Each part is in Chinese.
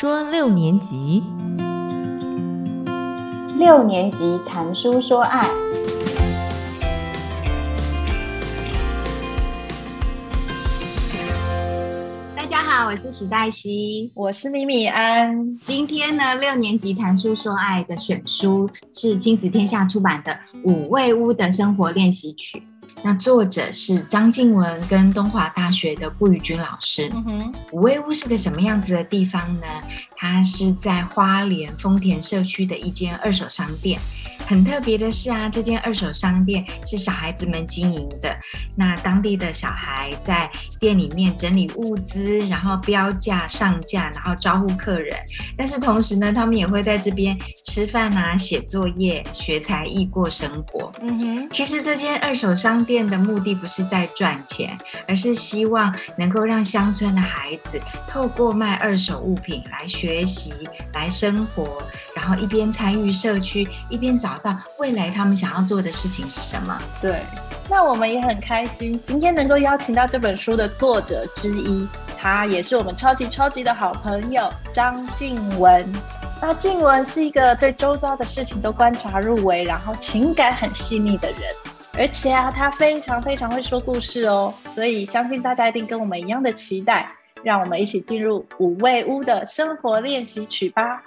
说六年级，六年级谈书说爱。大家好，我是史黛西，我是米米安。今天呢，六年级谈书说爱的选书是亲子天下出版的《五味屋的生活练习曲》。那作者是张静文跟东华大学的顾宇君老师。嗯哼，五味屋是个什么样子的地方呢？它是在花莲丰田社区的一间二手商店。很特别的是啊，这间二手商店是小孩子们经营的。那当地的小孩在店里面整理物资，然后标价上架，然后招呼客人。但是同时呢，他们也会在这边吃饭啊、写作业、学才艺、过生活。嗯哼，其实这间二手商店的目的不是在赚钱，而是希望能够让乡村的孩子透过卖二手物品来学习、来生活。然后一边参与社区，一边找到未来他们想要做的事情是什么。对，那我们也很开心，今天能够邀请到这本书的作者之一，他也是我们超级超级的好朋友张静文。那静文是一个对周遭的事情都观察入微，然后情感很细腻的人，而且啊，他非常非常会说故事哦，所以相信大家一定跟我们一样的期待。让我们一起进入五味屋的生活练习曲吧。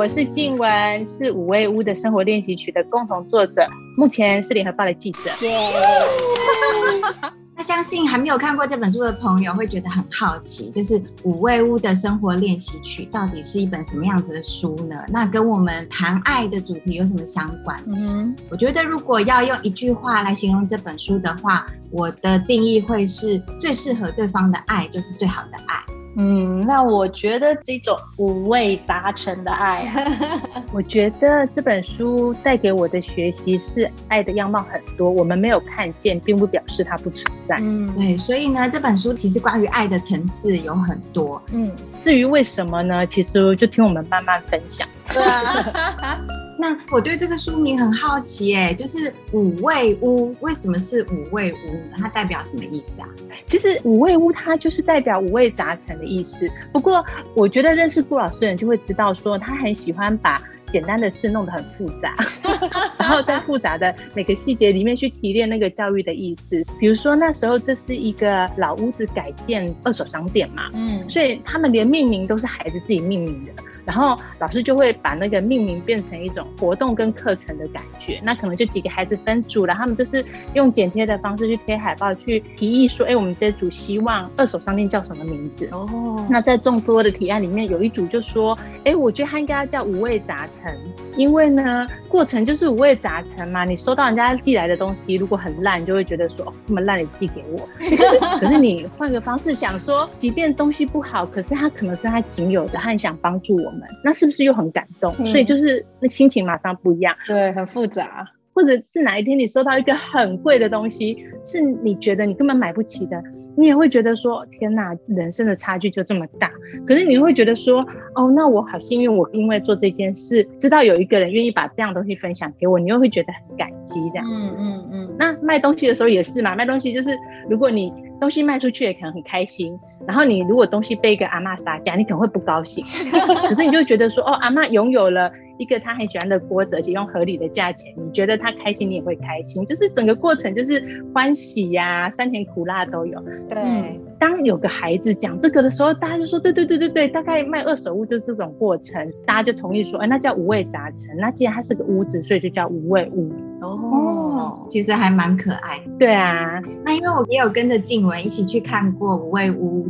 我是静文，是五味屋的生活练习曲的共同作者，目前是联合报的记者。那相信还没有看过这本书的朋友会觉得很好奇，就是五味屋的生活练习曲到底是一本什么样子的书呢？那跟我们谈爱的主题有什么相关？嗯，我觉得如果要用一句话来形容这本书的话，我的定义会是最适合对方的爱就是最好的爱。嗯，那我觉得这种五味杂陈的爱，我觉得这本书带给我的学习是爱的样貌很多，我们没有看见，并不表示它不存在。嗯，对，所以呢，这本书其实关于爱的层次有很多。嗯，至于为什么呢？其实就听我们慢慢分享。对啊。那我对这个书名很好奇，哎，就是五味屋，为什么是五味屋呢？它代表什么意思啊？其实五味屋它就是代表五味杂陈的意思。不过我觉得认识顾老师的人就会知道，说他很喜欢把简单的事弄得很复杂，然后在复杂的每个细节里面去提炼那个教育的意思。比如说那时候这是一个老屋子改建二手商店嘛，嗯，所以他们连命名都是孩子自己命名的。然后老师就会把那个命名变成一种活动跟课程的感觉，那可能就几个孩子分组了，他们就是用剪贴的方式去贴海报，去提议说，哎，我们这组希望二手商店叫什么名字？哦，那在众多的提案里面，有一组就说，哎，我觉得它应该要叫五味杂陈，因为呢，过程就是五味杂陈嘛。你收到人家寄来的东西，如果很烂，就会觉得说，这么烂你寄给我。可是你换个方式想说，即便东西不好，可是它可能是他仅有的，他很想帮助我们。那是不是又很感动？所以就是那心情马上不一样，对，很复杂。或者是哪一天你收到一个很贵的东西，是你觉得你根本买不起的，你也会觉得说天哪，人生的差距就这么大。可是你会觉得说，哦，那我好幸运，我因为做这件事，知道有一个人愿意把这样东西分享给我，你又会觉得很感激这样。嗯嗯嗯。那卖东西的时候也是嘛，卖东西就是如果你东西卖出去，也可能很开心。然后你如果东西被一个阿妈杀价，你可能会不高兴。可是你就觉得说，哦，阿妈拥有了一个她很喜欢的锅子，而且用合理的价钱，你觉得她开心，你也会开心。就是整个过程就是欢喜呀，酸甜苦辣都有。对，当有个孩子讲这个的时候，大家就说，对对对对对，大概卖二手物就是这种过程，大家就同意说，哎，那叫五味杂陈。那既然它是个屋子，所以就叫五味屋。哦，其实还蛮可爱。对啊，那因为我也有跟着静文一起去看过五味屋。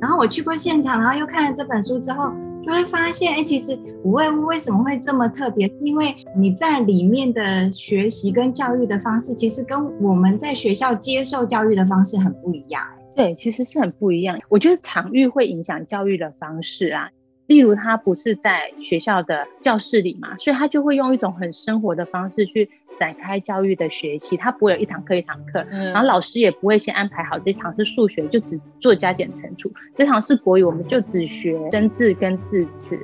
然后我去过现场，然后又看了这本书之后，就会发现，哎，其实五味屋为什么会这么特别？因为你在里面的学习跟教育的方式，其实跟我们在学校接受教育的方式很不一样。对，其实是很不一样。我觉得场域会影响教育的方式啊。例如，他不是在学校的教室里嘛，所以他就会用一种很生活的方式去展开教育的学习。他不会有一堂课一堂课，然后老师也不会先安排好这堂是数学，就只做加减乘除；这堂是国语，我们就只学生字跟字词。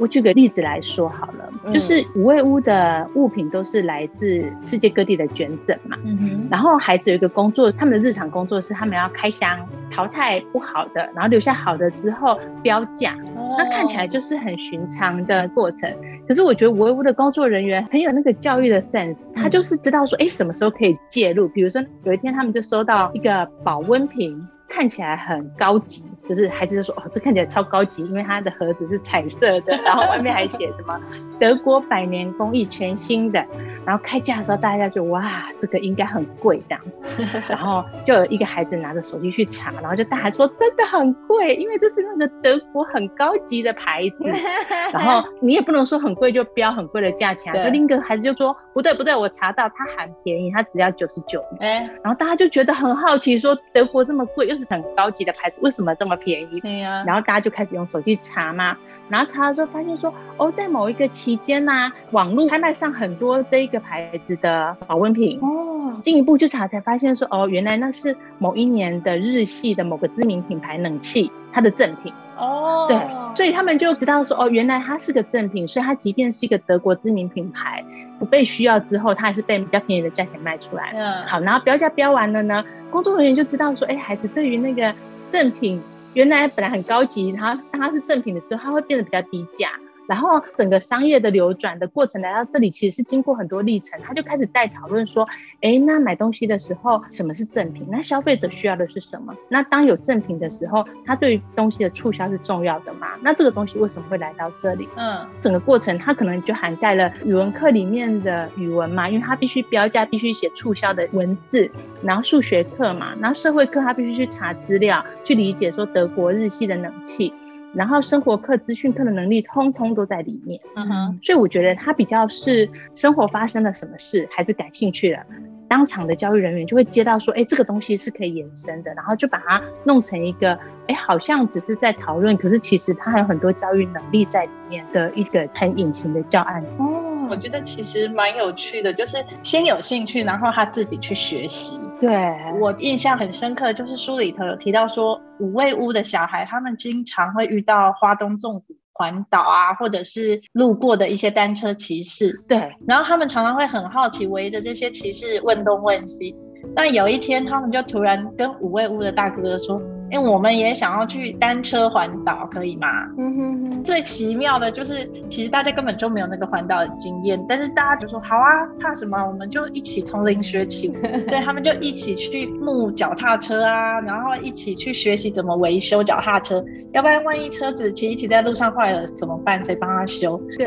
我举个例子来说好了，就是五味屋的物品都是来自世界各地的捐赠嘛。嗯哼。然后孩子有一个工作，他们的日常工作是他们要开箱淘汰不好的，然后留下好的之后标价。那看起来就是很寻常的过程。可是我觉得五味屋的工作人员很有那个教育的 sense，他就是知道说，哎，什么时候可以介入。比如说有一天他们就收到一个保温瓶。看起来很高级，就是孩子就说：“哦，这看起来超高级，因为它的盒子是彩色的，然后外面还写什么德国百年工艺，全新的。”然后开价的时候，大家就哇，这个应该很贵这样子。然后就有一个孩子拿着手机去查，然后就大喊说：“真的很贵，因为这是那个德国很高级的牌子。”然后你也不能说很贵就标很贵的价钱。那另一个孩子就说：“不对不对，我查到它很便宜，它只要九十九。”哎，然后大家就觉得很好奇，说德国这么贵又是很高级的牌子，为什么这么便宜？对呀。然后大家就开始用手机查嘛，然后查的时候发现说：“哦，在某一个期间呐，网络拍卖上很多这一个牌。”子的保温瓶哦，进一步去查才发现说哦，原来那是某一年的日系的某个知名品牌冷气它的正品哦，对，所以他们就知道说哦，原来它是个正品，所以它即便是一个德国知名品牌不被需要之后，它还是被比较便宜的价钱卖出来。嗯，好，然后标价标完了呢，工作人员就知道说，哎，孩子对于那个正品原来本来很高级，它当它是正品的时候，它会变得比较低价。然后整个商业的流转的过程来到这里，其实是经过很多历程。他就开始带讨论说：，哎，那买东西的时候什么是正品？那消费者需要的是什么？那当有正品的时候，他对于东西的促销是重要的吗？那这个东西为什么会来到这里？嗯，整个过程它可能就涵盖了语文课里面的语文嘛，因为它必须标价，必须写促销的文字。然后数学课嘛，然后社会课他必须去查资料，去理解说德国日系的冷气。然后生活课、资讯课的能力，通通都在里面。嗯哼，所以我觉得他比较是生活发生了什么事，孩子感兴趣了，当场的教育人员就会接到说，哎，这个东西是可以延伸的，然后就把它弄成一个，哎，好像只是在讨论，可是其实它还有很多教育能力在里面的一个很隐形的教案。哦，我觉得其实蛮有趣的，就是先有兴趣，然后他自己去学习。对我印象很深刻，就是书里头有提到说，五味屋的小孩，他们经常会遇到花东纵谷环岛啊，或者是路过的一些单车骑士，对，然后他们常常会很好奇，围着这些骑士问东问西。但有一天，他们就突然跟五位屋的大哥哥说。因为我们也想要去单车环岛，可以吗？嗯哼哼。最奇妙的就是，其实大家根本就没有那个环岛的经验，但是大家就说好啊，怕什么？我们就一起从零学起。所以他们就一起去木脚踏车啊，然后一起去学习怎么维修脚踏车。要不然万一车子骑一骑在路上坏了怎么办？谁帮他修？对。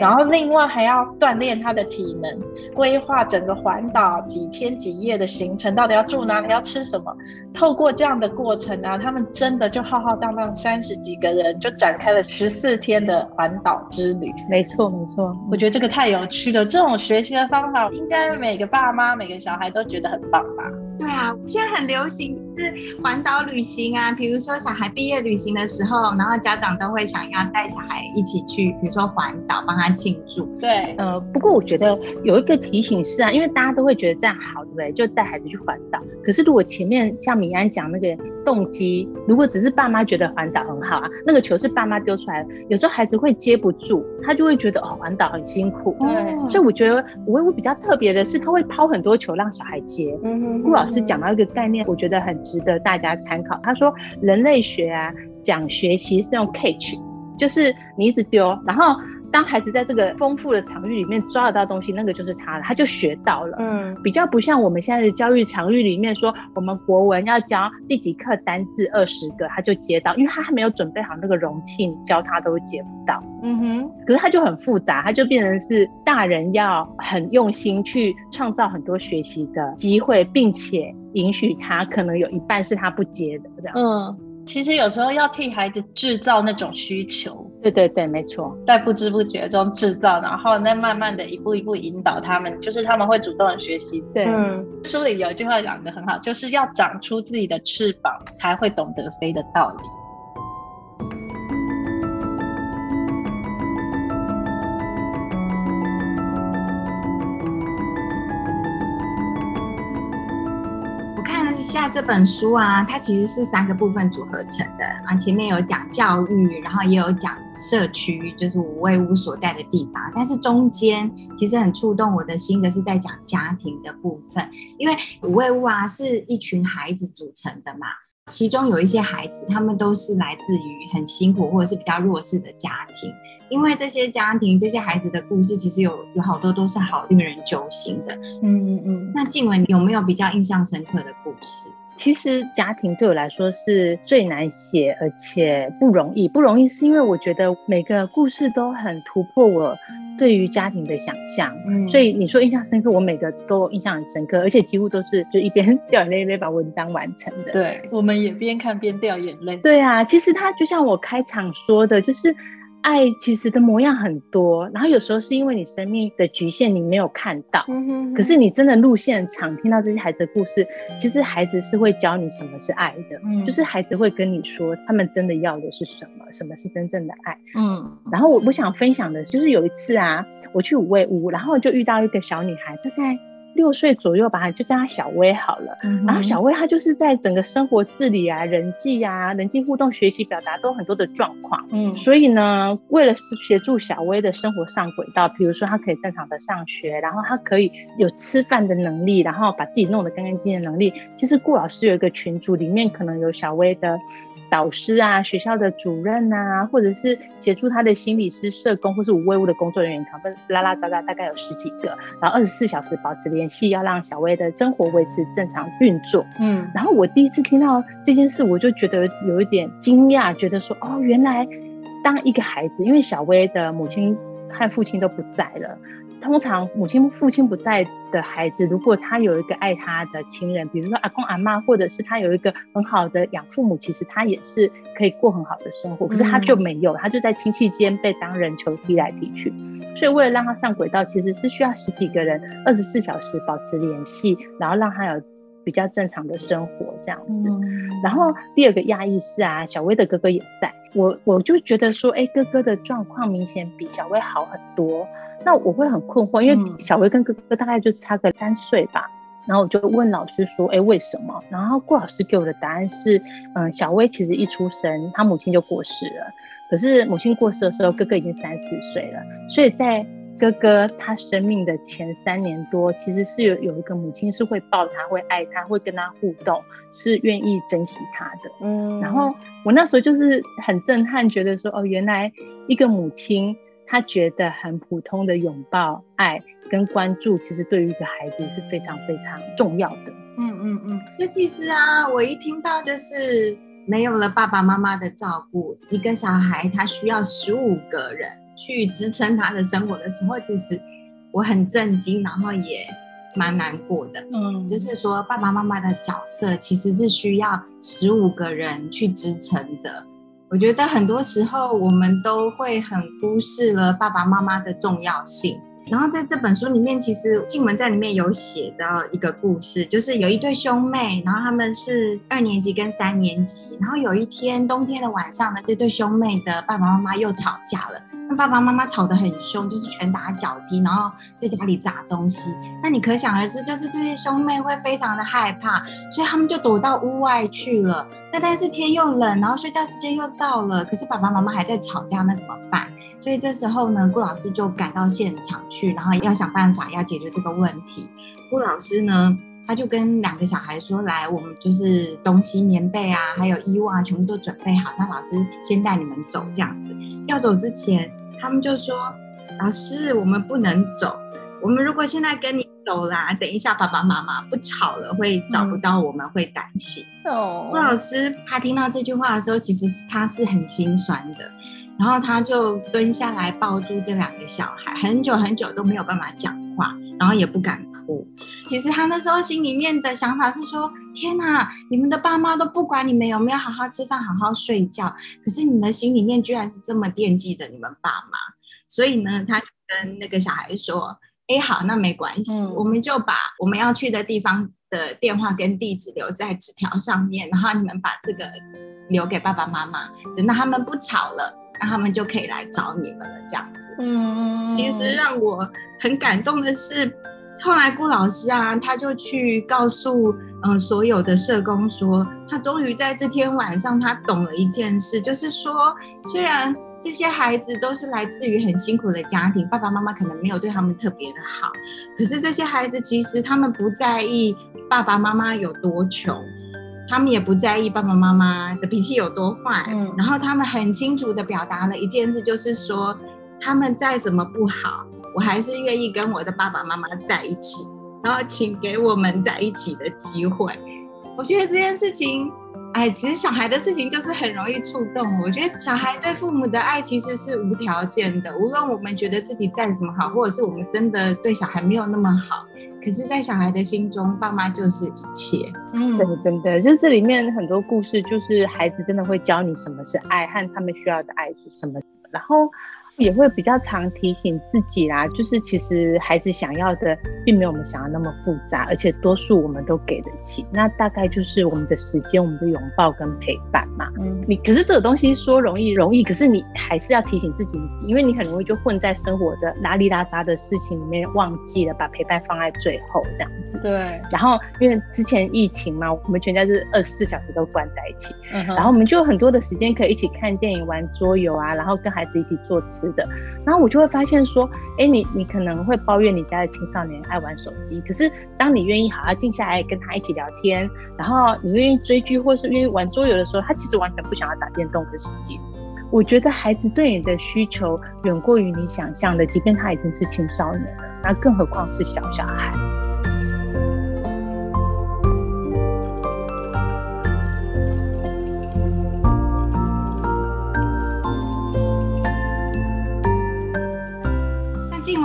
然后另外还要锻炼他的体能，规划整个环岛几天几夜的行程，到底要住哪里，要吃什么？透过这样的过程。然后他们真的就浩浩荡荡三十几个人，就展开了十四天的环岛之旅。没错，没错，我觉得这个太有趣了。这种学习的方法，应该每个爸妈、每个小孩都觉得很棒吧？对啊，现在很流行是环岛旅行啊。比如说小孩毕业旅行的时候，然后家长都会想要带小孩一起去，比如说环岛帮他庆祝。对，呃，不过我觉得有一个提醒是啊，因为大家都会觉得这样好，对不对？就带孩子去环岛。可是如果前面像米安讲那个动机，如果只是爸妈觉得环岛很好啊，那个球是爸妈丢出来的，有时候孩子会接不住，他就会觉得哦，环岛很辛苦。对，所以我觉得我我比较特别的是，他会抛很多球让小孩接。嗯，顾老师讲到一个概念，我觉得很值得大家参考。他说人类学啊，讲学习是用 catch，就是你一直丢，然后。当孩子在这个丰富的场域里面抓得到东西，那个就是他了，他就学到了。嗯，比较不像我们现在的教育场域里面说，我们国文要教第几课单字二十个，他就接到，因为他还没有准备好那个容器，你教他都接不到。嗯哼，可是他就很复杂，他就变成是大人要很用心去创造很多学习的机会，并且允许他可能有一半是他不接的这样。嗯。其实有时候要替孩子制造那种需求，对对对，没错，在不知不觉中制造，然后再慢慢的一步一步引导他们，就是他们会主动的学习。对，嗯书里有一句话讲的很好，就是要长出自己的翅膀，才会懂得飞的道理。下这本书啊，它其实是三个部分组合成的啊。前面有讲教育，然后也有讲社区，就是五位屋所在的地方。但是中间其实很触动我的心的是在讲家庭的部分，因为五位屋啊是一群孩子组成的嘛，其中有一些孩子，他们都是来自于很辛苦或者是比较弱势的家庭。因为这些家庭、这些孩子的故事，其实有有好多都是好令人揪心的。嗯嗯嗯。那静文有没有比较印象深刻的故事？其实家庭对我来说是最难写，而且不容易。不容易是因为我觉得每个故事都很突破我对于家庭的想象。嗯。所以你说印象深刻，我每个都印象很深刻，而且几乎都是就一边 掉眼泪一边把文章完成的。对，我们也边看边掉眼泪。对啊，其实他就像我开场说的，就是。爱其实的模样很多，然后有时候是因为你生命的局限，你没有看到。嗯可是你真的路现场听到这些孩子的故事，其实孩子是会教你什么是爱的。嗯。就是孩子会跟你说，他们真的要的是什么，什么是真正的爱。嗯。然后我我想分享的就是有一次啊，我去五味屋，然后就遇到一个小女孩，大概。六岁左右吧，就叫他小薇好了。然后小薇她就是在整个生活自理啊、人际啊、人际互动、学习表达都很多的状况。嗯，所以呢，为了协助小薇的生活上轨道，比如说她可以正常的上学，然后她可以有吃饭的能力，然后把自己弄得干干净净的能力。其实顾老师有一个群组，里面可能有小薇的。导师啊，学校的主任啊，或者是协助他的心理师、社工，或是无微物的工作人员，他们拉拉杂杂大概有十几个，然后二十四小时保持联系，要让小薇的生活维持正常运作。嗯，然后我第一次听到这件事，我就觉得有一点惊讶，觉得说，哦，原来当一个孩子，因为小薇的母亲和父亲都不在了。通常母亲、父亲不在的孩子，如果他有一个爱他的亲人，比如说阿公阿妈，或者是他有一个很好的养父母，其实他也是可以过很好的生活。可是他就没有，他就在亲戚间被当人球踢来踢去。所以为了让他上轨道，其实是需要十几个人二十四小时保持联系，然后让他有比较正常的生活这样子。然后第二个压抑是啊，小薇的哥哥也在，我我就觉得说，哎，哥哥的状况明显比小薇好很多。那我会很困惑，因为小薇跟哥哥大概就差个三岁吧。然后我就问老师说：“哎，为什么？”然后顾老师给我的答案是：嗯，小薇其实一出生，她母亲就过世了。可是母亲过世的时候，哥哥已经三四岁了。所以在哥哥他生命的前三年多，其实是有有一个母亲是会抱他、会爱他、会跟他互动，是愿意珍惜他的。嗯。然后我那时候就是很震撼，觉得说：哦，原来一个母亲。他觉得很普通的拥抱、爱跟关注，其实对于一个孩子是非常非常重要的。嗯嗯嗯，就其实啊，我一听到就是没有了爸爸妈妈的照顾，一个小孩他需要十五个人去支撑他的生活的时候，其实我很震惊，然后也蛮难过的。嗯，就是说爸爸妈妈的角色其实是需要十五个人去支撑的。我觉得很多时候我们都会很忽视了爸爸妈妈的重要性。然后在这本书里面，其实静文在里面有写到一个故事，就是有一对兄妹，然后他们是二年级跟三年级，然后有一天冬天的晚上呢，这对兄妹的爸爸妈妈又吵架了。那爸爸妈妈吵得很凶，就是拳打脚踢，然后在家里砸东西。那你可想而知，就是这些兄妹会非常的害怕，所以他们就躲到屋外去了。那但是天又冷，然后睡觉时间又到了，可是爸爸妈妈还在吵架，那怎么办？所以这时候呢，顾老师就赶到现场去，然后要想办法要解决这个问题。顾老师呢，他就跟两个小孩说：“来，我们就是东西、棉被啊，还有衣物啊，全部都准备好。那老师先带你们走，这样子。要走之前。”他们就说：“老师，我们不能走。我们如果现在跟你走啦，等一下爸爸妈妈不吵了，会找不到我们，会担心。”哦，顾老师他听到这句话的时候，其实他是很心酸的，然后他就蹲下来抱住这两个小孩，很久很久都没有办法讲话，然后也不敢哭。其实他那时候心里面的想法是说：“天哪，你们的爸妈都不管你们有没有好好吃饭、好好睡觉，可是你们心里面居然是这么惦记着你们爸妈。”所以呢，他就跟那个小孩说：“哎，好，那没关系，我们就把我们要去的地方的电话跟地址留在纸条上面，然后你们把这个留给爸爸妈妈，等到他们不吵了，那他们就可以来找你们了。这样子，嗯，其实让我很感动的是。后来顾老师啊，他就去告诉嗯所有的社工说，他终于在这天晚上，他懂了一件事，就是说，虽然这些孩子都是来自于很辛苦的家庭，爸爸妈妈可能没有对他们特别的好，可是这些孩子其实他们不在意爸爸妈妈有多穷。他们也不在意爸爸妈妈的脾气有多坏，嗯，然后他们很清楚的表达了一件事，就是说，他们再怎么不好，我还是愿意跟我的爸爸妈妈在一起，然后请给我们在一起的机会。我觉得这件事情，哎，其实小孩的事情就是很容易触动。我觉得小孩对父母的爱其实是无条件的，无论我们觉得自己再怎么好，或者是我们真的对小孩没有那么好。可是，在小孩的心中，爸妈就是一切。嗯，真的，真的，就是这里面很多故事，就是孩子真的会教你什么是爱，和他们需要的爱是什么，然后。也会比较常提醒自己啦，就是其实孩子想要的并没有我们想要那么复杂，而且多数我们都给得起。那大概就是我们的时间、我们的拥抱跟陪伴嘛。嗯，你可是这个东西说容易容易，可是你还是要提醒自己，因为你很容易就混在生活的拉里拉杂的事情里面，忘记了把陪伴放在最后这样子。对。然后因为之前疫情嘛，我们全家是二十四小时都关在一起，嗯然后我们就有很多的时间可以一起看电影、玩桌游啊，然后跟孩子一起做吃。的，然后我就会发现说，哎，你你可能会抱怨你家的青少年爱玩手机，可是当你愿意好好静下来跟他一起聊天，然后你愿意追剧或是愿意玩桌游的时候，他其实完全不想要打电动跟手机。我觉得孩子对你的需求远过于你想象的，即便他已经是青少年了，那更何况是小小孩。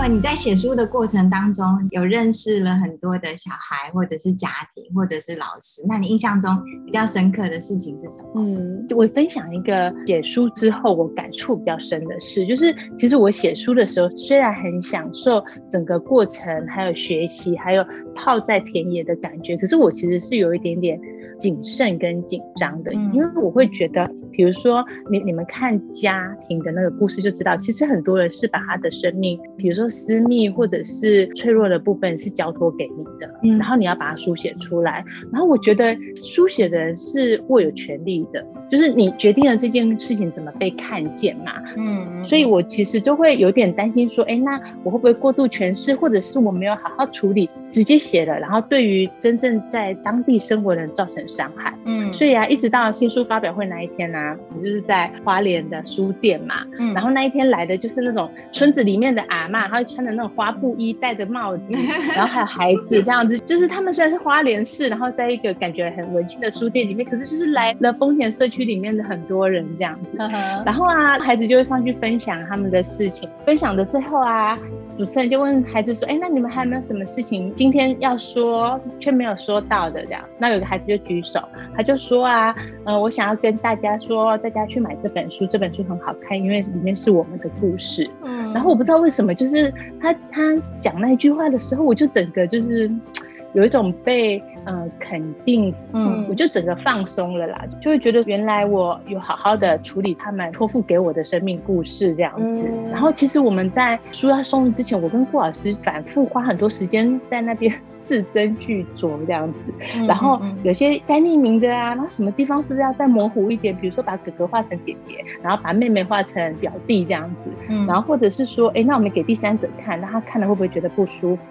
你在写书的过程当中，有认识了很多的小孩，或者是家庭，或者是老师。那你印象中比较深刻的事情是什么？嗯，我分享一个写书之后我感触比较深的事，就是其实我写书的时候，虽然很享受整个过程，还有学习，还有泡在田野的感觉，可是我其实是有一点点。谨慎跟紧张的，因为我会觉得，比如说你你们看家庭的那个故事就知道，其实很多人是把他的生命，比如说私密或者是脆弱的部分是交托给你的，嗯然后你要把它书写出来。然后我觉得书写的人是握有权利的，就是你决定了这件事情怎么被看见嘛。嗯，所以我其实就会有点担心说，哎，那我会不会过度诠释，或者是我没有好好处理，直接写了，然后对于真正在当地生活的人造成。很伤害，嗯，所以啊，一直到新书发表会那一天呢，我就是在花莲的书店嘛，嗯，然后那一天来的就是那种村子里面的阿妈，她会穿着那种花布衣，戴着帽子，然后还有孩子这样子，就是他们虽然是花莲市，然后在一个感觉很文青的书店里面，可是就是来了丰田社区里面的很多人这样子，然后啊，孩子就会上去分享他们的事情，分享的最后啊，主持人就问孩子说，哎，那你们还有没有什么事情今天要说却没有说到的？这样？那有个孩子就。举手，他就说啊，呃，我想要跟大家说，大家去买这本书，这本书很好看，因为里面是我们的故事。嗯，然后我不知道为什么，就是他他讲那句话的时候，我就整个就是有一种被呃肯定，嗯，我就整个放松了啦，就会觉得原来我有好好的处理他们托付给我的生命故事这样子。然后其实我们在书要送之前，我跟顾老师反复花很多时间在那边。字斟句酌这样子，然后有些该匿名的啊，然后什么地方是不是要再模糊一点？比如说把哥哥画成姐姐，然后把妹妹画成表弟这样子，嗯，然后或者是说，哎，那我们给第三者看，那他看了会不会觉得不舒服？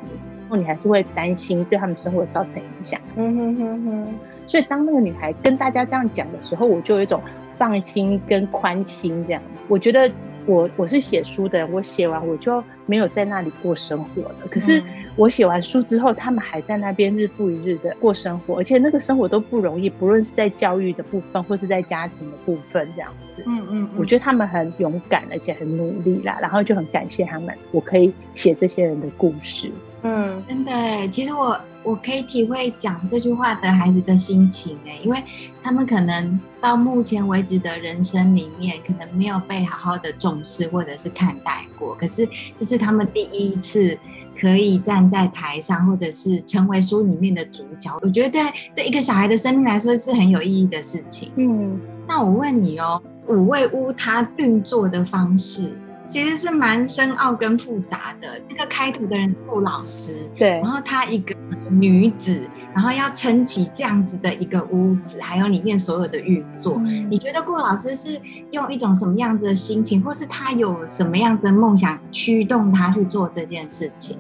然后你还是会担心对他们生活造成影响。嗯哼哼哼。所以当那个女孩跟大家这样讲的时候，我就有一种放心跟宽心这样。我觉得。我我是写书的人，我写完我就没有在那里过生活了。可是我写完书之后，他们还在那边日复一日的过生活，而且那个生活都不容易，不论是在教育的部分，或是在家庭的部分，这样子。嗯嗯，我觉得他们很勇敢，而且很努力啦，然后就很感谢他们，我可以写这些人的故事。嗯，真的，其实我我可以体会讲这句话的孩子的心情哎，因为他们可能到目前为止的人生里面，可能没有被好好的重视或者是看待过，可是这是他们第一次可以站在台上，或者是成为书里面的主角。我觉得对对一个小孩的生命来说是很有意义的事情。嗯，那我问你哦，五味屋它运作的方式。其实是蛮深奥跟复杂的。那个开头的人顾老师，对，然后她一个女子，然后要撑起这样子的一个屋子，还有里面所有的运作。你觉得顾老师是用一种什么样子的心情，或是他有什么样子的梦想驱动他去做这件事情？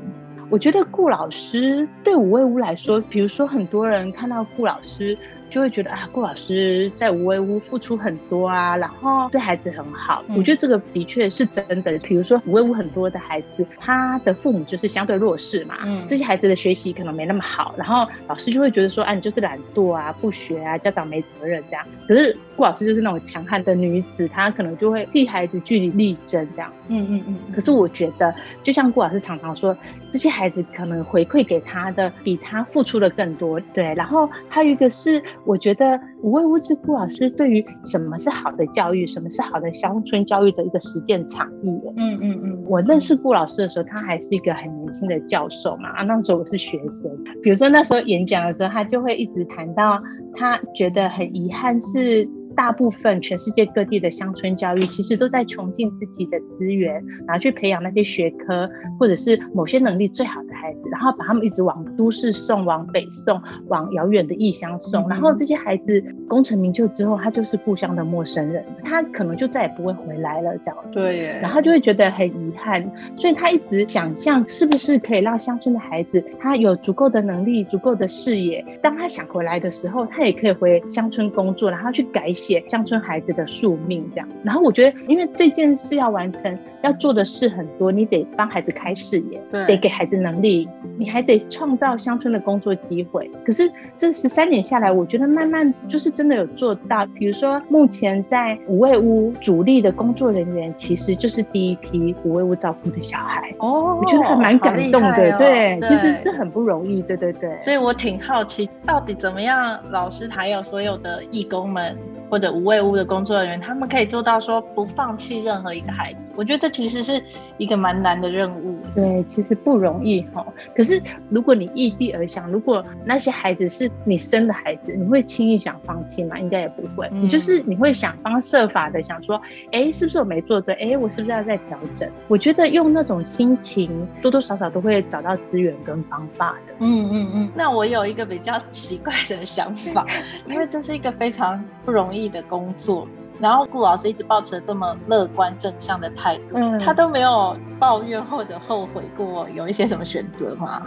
我觉得顾老师对五味屋来说，比如说很多人看到顾老师。就会觉得啊，顾老师在无为屋付出很多啊，然后对孩子很好。我觉得这个的确是真的。比如说无为屋很多的孩子，他的父母就是相对弱势嘛，嗯，这些孩子的学习可能没那么好，然后老师就会觉得说，啊，你就是懒惰啊，不学啊，家长没责任这样。可是顾老师就是那种强悍的女子，她可能就会替孩子据理力争这样。嗯嗯嗯。可是我觉得，就像顾老师常常说，这些孩子可能回馈给他的比他付出的更多。对，然后还有一个是。我觉得五位物质顾老师对于什么是好的教育，什么是好的乡村教育的一个实践场域。嗯嗯嗯。我认识顾老师的时候，他还是一个很年轻的教授嘛。啊，那时候我是学生。比如说那时候演讲的时候，他就会一直谈到，他觉得很遗憾是。大部分全世界各地的乡村教育，其实都在穷尽自己的资源，然后去培养那些学科或者是某些能力最好的孩子，然后把他们一直往都市送，往北送，往遥远的异乡送。然后这些孩子功成名就之后，他就是故乡的陌生人，他可能就再也不会回来了，这样。对。然后就会觉得很遗憾，所以他一直想象是不是可以让乡村的孩子，他有足够的能力、足够的视野，当他想回来的时候，他也可以回乡村工作，然后去改写。写乡村孩子的宿命这样，然后我觉得，因为这件事要完成，要做的事很多，你得帮孩子开视野，得给孩子能力，你还得创造乡村的工作机会。可是这十三年下来，我觉得慢慢就是真的有做到。比如说，目前在五味屋主力的工作人员，其实就是第一批五味屋照顾的小孩。哦，我觉得还蛮感动的。对，其实是很不容易。对对对。所以我挺好奇，到底怎么样，老师还有所有的义工们。或者无畏屋的工作人员，他们可以做到说不放弃任何一个孩子。我觉得这其实是一个蛮难的任务。对，其实不容易哈。可是如果你异地而想，如果那些孩子是你生的孩子，你会轻易想放弃吗？应该也不会。你就是你会想方设法的想说，哎，是不是我没做对？哎，我是不是要再调整？我觉得用那种心情，多多少少都会找到资源跟方法的。嗯嗯嗯。那我有一个比较奇怪的想法，因为这是一个非常不容易。意的工作，然后顾老师一直保持这么乐观正向的态度，他都没有抱怨或者后悔过有一些什么选择吗？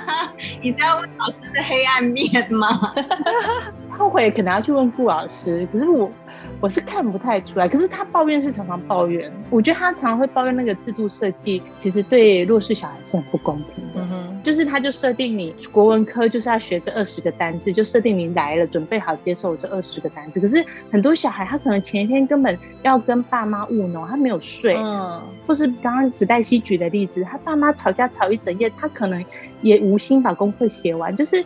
你是要问老师的黑暗面吗？后悔可能要去问顾老师，可是我。我是看不太出来，可是他抱怨是常常抱怨。我觉得他常常会抱怨那个制度设计，其实对弱势小孩是很不公平的。嗯哼，就是他就设定你国文科就是要学这二十个单字，就设定你来了准备好接受这二十个单字。可是很多小孩他可能前一天根本要跟爸妈务农，他没有睡，嗯，或是刚刚子黛西举的例子，他爸妈吵架吵一整夜，他可能也无心把功课写完，就是。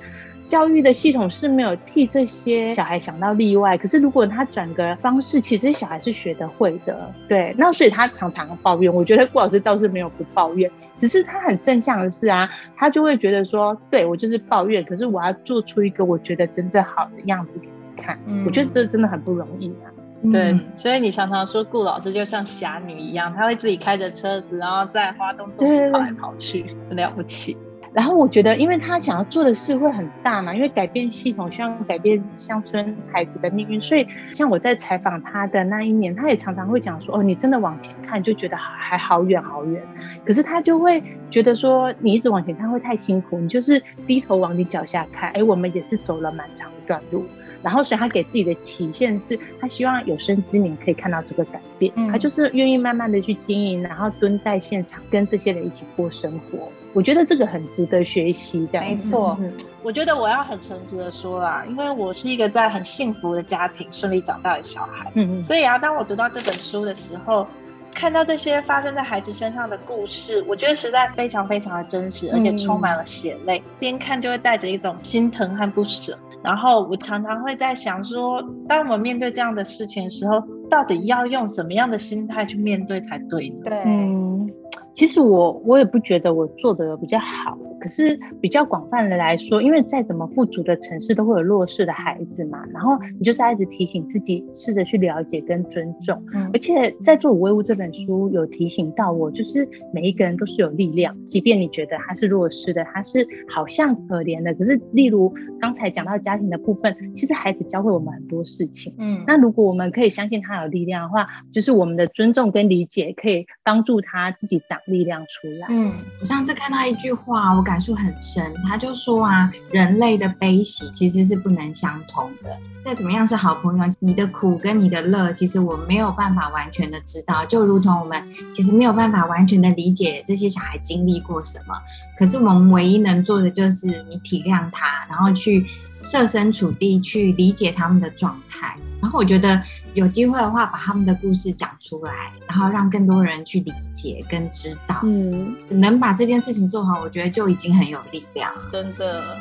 教育的系统是没有替这些小孩想到例外，可是如果他转个方式，其实小孩是学得会的，对。那所以他常常抱怨，我觉得顾老师倒是没有不抱怨，只是他很正向的是啊，他就会觉得说，对我就是抱怨，可是我要做出一个我觉得真正好的样子给你看。嗯，我觉得这真的很不容易啊。对，所以你常常说顾老师就像侠女一样，他会自己开着车子，然后在花东中跑来跑去，很了不起。然后我觉得，因为他想要做的事会很大嘛，因为改变系统，希望改变乡村孩子的命运，所以像我在采访他的那一年，他也常常会讲说：“哦，你真的往前看，就觉得还好远好远。”可是他就会觉得说：“你一直往前看会太辛苦，你就是低头往你脚下看。”哎，我们也是走了蛮长一段路。然后，所以他给自己的期限是，他希望有生之年可以看到这个改变。他就是愿意慢慢的去经营，然后蹲在现场跟这些人一起过生活。我觉得这个很值得学习。这样没错，我觉得我要很诚实的说啦，因为我是一个在很幸福的家庭顺利长大的小孩。嗯嗯。所以啊，当我读到这本书的时候，看到这些发生在孩子身上的故事，我觉得实在非常非常的真实，而且充满了血泪。边看就会带着一种心疼和不舍。然后我常常会在想说，当我们面对这样的事情的时候，到底要用什么样的心态去面对才对呢？对。其实我我也不觉得我做的比较好，可是比较广泛的来说，因为再怎么富足的城市都会有弱势的孩子嘛，然后你就是一直提醒自己，试着去了解跟尊重。嗯，而且在做《五位物》这本书有提醒到我，就是每一个人都是有力量，即便你觉得他是弱势的，他是好像可怜的，可是例如刚才讲到家庭的部分，其实孩子教会我们很多事情。嗯，那如果我们可以相信他有力量的话，就是我们的尊重跟理解可以帮助他自己长。力量出来。嗯，我上次看到一句话，我感触很深。他就说啊，人类的悲喜其实是不能相通的。再怎么样是好朋友，你的苦跟你的乐，其实我没有办法完全的知道。就如同我们其实没有办法完全的理解这些小孩经历过什么。可是我们唯一能做的就是你体谅他，然后去设身处地去理解他们的状态。然后我觉得。有机会的话，把他们的故事讲出来，然后让更多人去理解跟知道。嗯，能把这件事情做好，我觉得就已经很有力量。真的。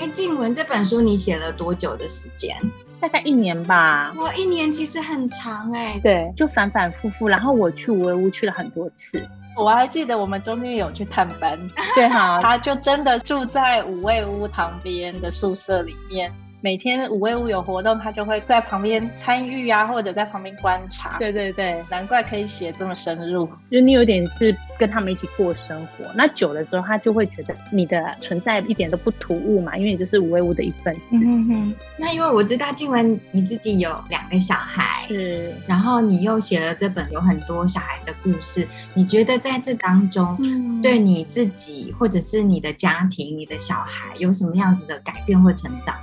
哎，静文这本书你写了多久的时间？大概一年吧。哇，一年其实很长哎。对，就反反复复。然后我去五味屋去了很多次。我还记得我们中间有去探班。对哈，他就真的住在五味屋旁边的宿舍里面。每天五位五有活动，他就会在旁边参与啊，或者在旁边观察。对对对，难怪可以写这么深入，就你有点是跟他们一起过生活。那久了之后，他就会觉得你的存在一点都不突兀嘛，因为你就是五位五的一份子。嗯哼。那因为我知道静文你自己有两个小孩，是，然后你又写了这本有很多小孩的故事，你觉得在这当中，对你自己或者是你的家庭、你的小孩有什么样子的改变或成长？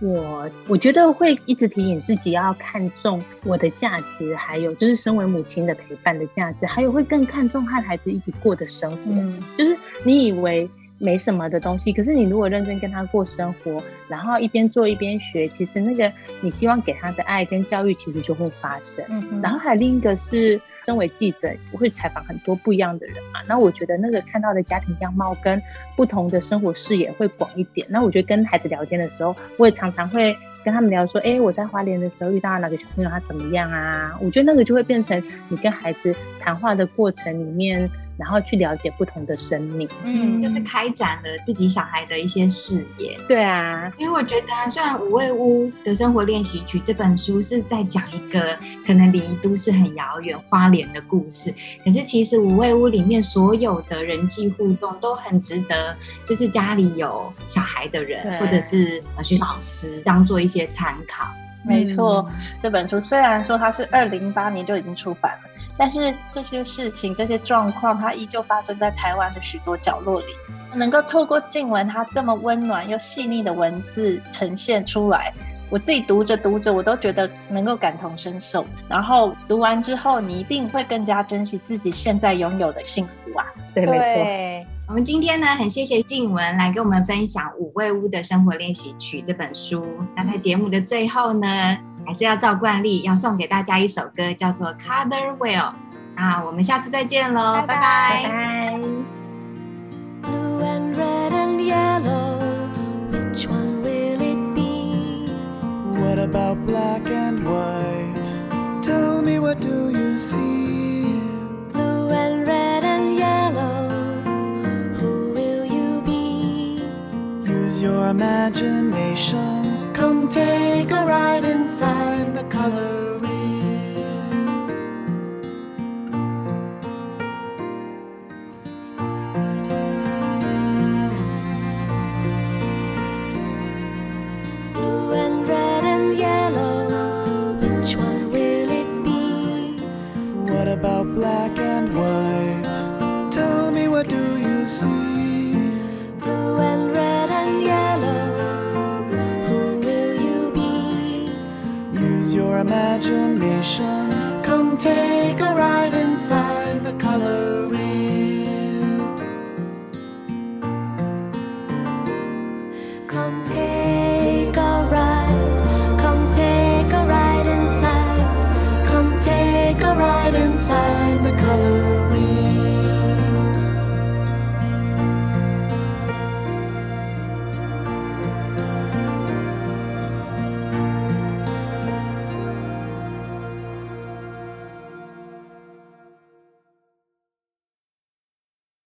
我我觉得会一直提醒自己要看重我的价值，还有就是身为母亲的陪伴的价值，还有会更看重和孩子一起过的生活。就是你以为没什么的东西，可是你如果认真跟他过生活，然后一边做一边学，其实那个你希望给他的爱跟教育，其实就会发生。嗯然后还有另一个是。身为记者，我会采访很多不一样的人嘛。那我觉得那个看到的家庭样貌跟不同的生活视野会广一点。那我觉得跟孩子聊天的时候，我也常常会跟他们聊说：，哎，我在花莲的时候遇到哪个小朋友，他怎么样啊？我觉得那个就会变成你跟孩子谈话的过程里面。然后去了解不同的生命，嗯，就是开展了自己小孩的一些视野。对啊，因为我觉得，虽然《五味屋的生活练习曲》这本书是在讲一个可能离都市很遥远花莲的故事，可是其实五味屋里面所有的人际互动都很值得，就是家里有小孩的人或者是学校老师当做一些参考。没错，这本书虽然说它是二零一八年就已经出版了。但是这些事情、这些状况，它依旧发生在台湾的许多角落里。能够透过静文它这么温暖又细腻的文字呈现出来，我自己读着读着，我都觉得能够感同身受。然后读完之后，你一定会更加珍惜自己现在拥有的幸福啊！对，没错。我们今天呢，很谢谢静文来跟我们分享《五味屋的生活练习曲》这本书。那在节目的最后呢？还是要照惯例，要送给大家一首歌，叫做《Color Wheel》。那我们下次再见喽，拜拜。拜拜。Blue and red and yellow, which one will it be? What about black and white? Tell me what do you see? Blue and red and yellow, who will you be? Use your imagination. Come take a ride inside the color